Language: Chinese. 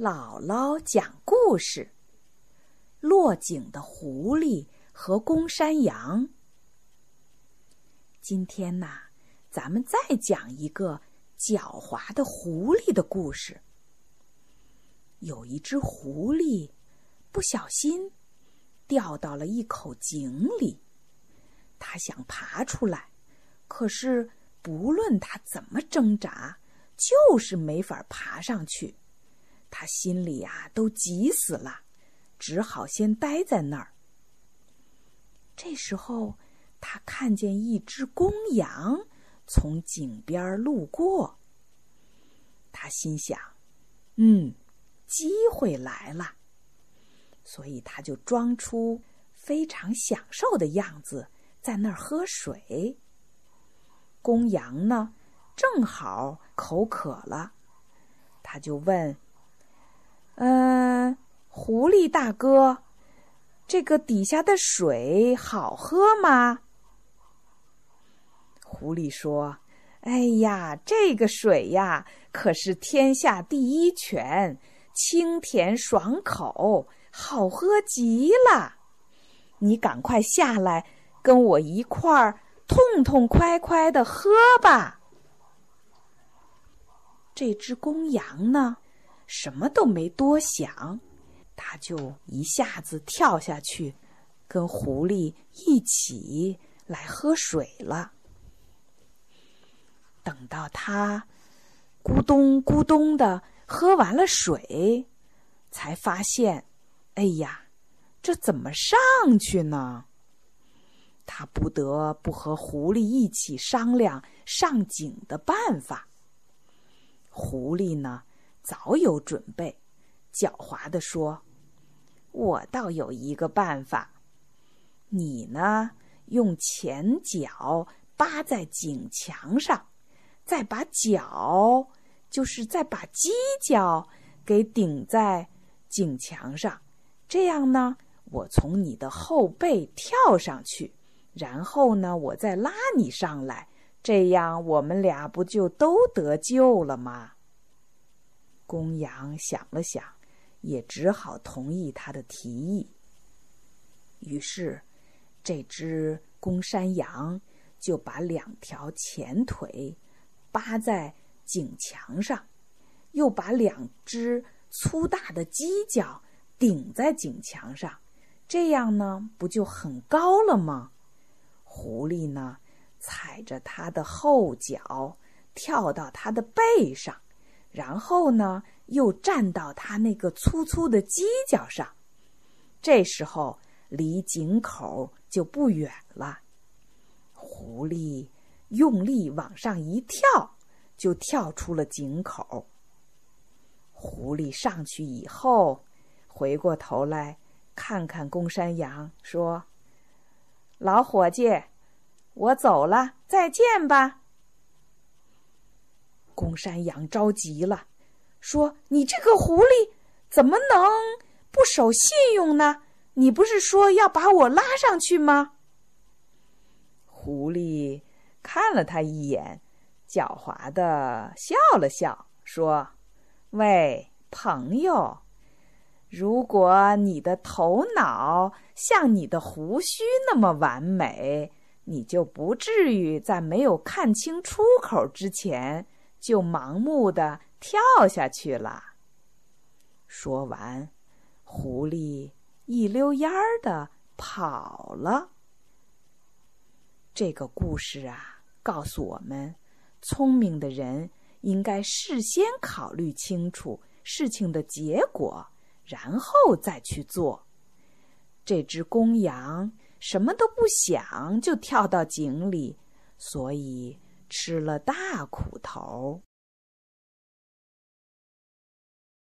姥姥讲故事：落井的狐狸和公山羊。今天呐，咱们再讲一个狡猾的狐狸的故事。有一只狐狸不小心掉到了一口井里，它想爬出来，可是不论它怎么挣扎，就是没法爬上去。他心里呀都急死了，只好先待在那儿。这时候，他看见一只公羊从井边路过。他心想：“嗯，机会来了。”所以他就装出非常享受的样子，在那儿喝水。公羊呢，正好口渴了，他就问。嗯，狐狸大哥，这个底下的水好喝吗？狐狸说：“哎呀，这个水呀，可是天下第一泉，清甜爽口，好喝极了。你赶快下来，跟我一块儿痛痛快快的喝吧。”这只公羊呢？什么都没多想，他就一下子跳下去，跟狐狸一起来喝水了。等到他咕咚咕咚的喝完了水，才发现，哎呀，这怎么上去呢？他不得不和狐狸一起商量上井的办法。狐狸呢？早有准备，狡猾地说：“我倒有一个办法，你呢，用前脚扒在井墙上，再把脚，就是再把犄角给顶在井墙上，这样呢，我从你的后背跳上去，然后呢，我再拉你上来，这样我们俩不就都得救了吗？”公羊想了想，也只好同意他的提议。于是，这只公山羊就把两条前腿扒在井墙上，又把两只粗大的犄角顶在井墙上，这样呢，不就很高了吗？狐狸呢，踩着它的后脚跳到它的背上。然后呢，又站到他那个粗粗的犄角上，这时候离井口就不远了。狐狸用力往上一跳，就跳出了井口。狐狸上去以后，回过头来看看公山羊，说：“老伙计，我走了，再见吧。”公山羊着急了，说：“你这个狐狸怎么能不守信用呢？你不是说要把我拉上去吗？”狐狸看了他一眼，狡猾的笑了笑，说：“喂，朋友，如果你的头脑像你的胡须那么完美，你就不至于在没有看清出口之前。”就盲目的跳下去了。说完，狐狸一溜烟儿的跑了。这个故事啊，告诉我们，聪明的人应该事先考虑清楚事情的结果，然后再去做。这只公羊什么都不想，就跳到井里，所以。吃了大苦头。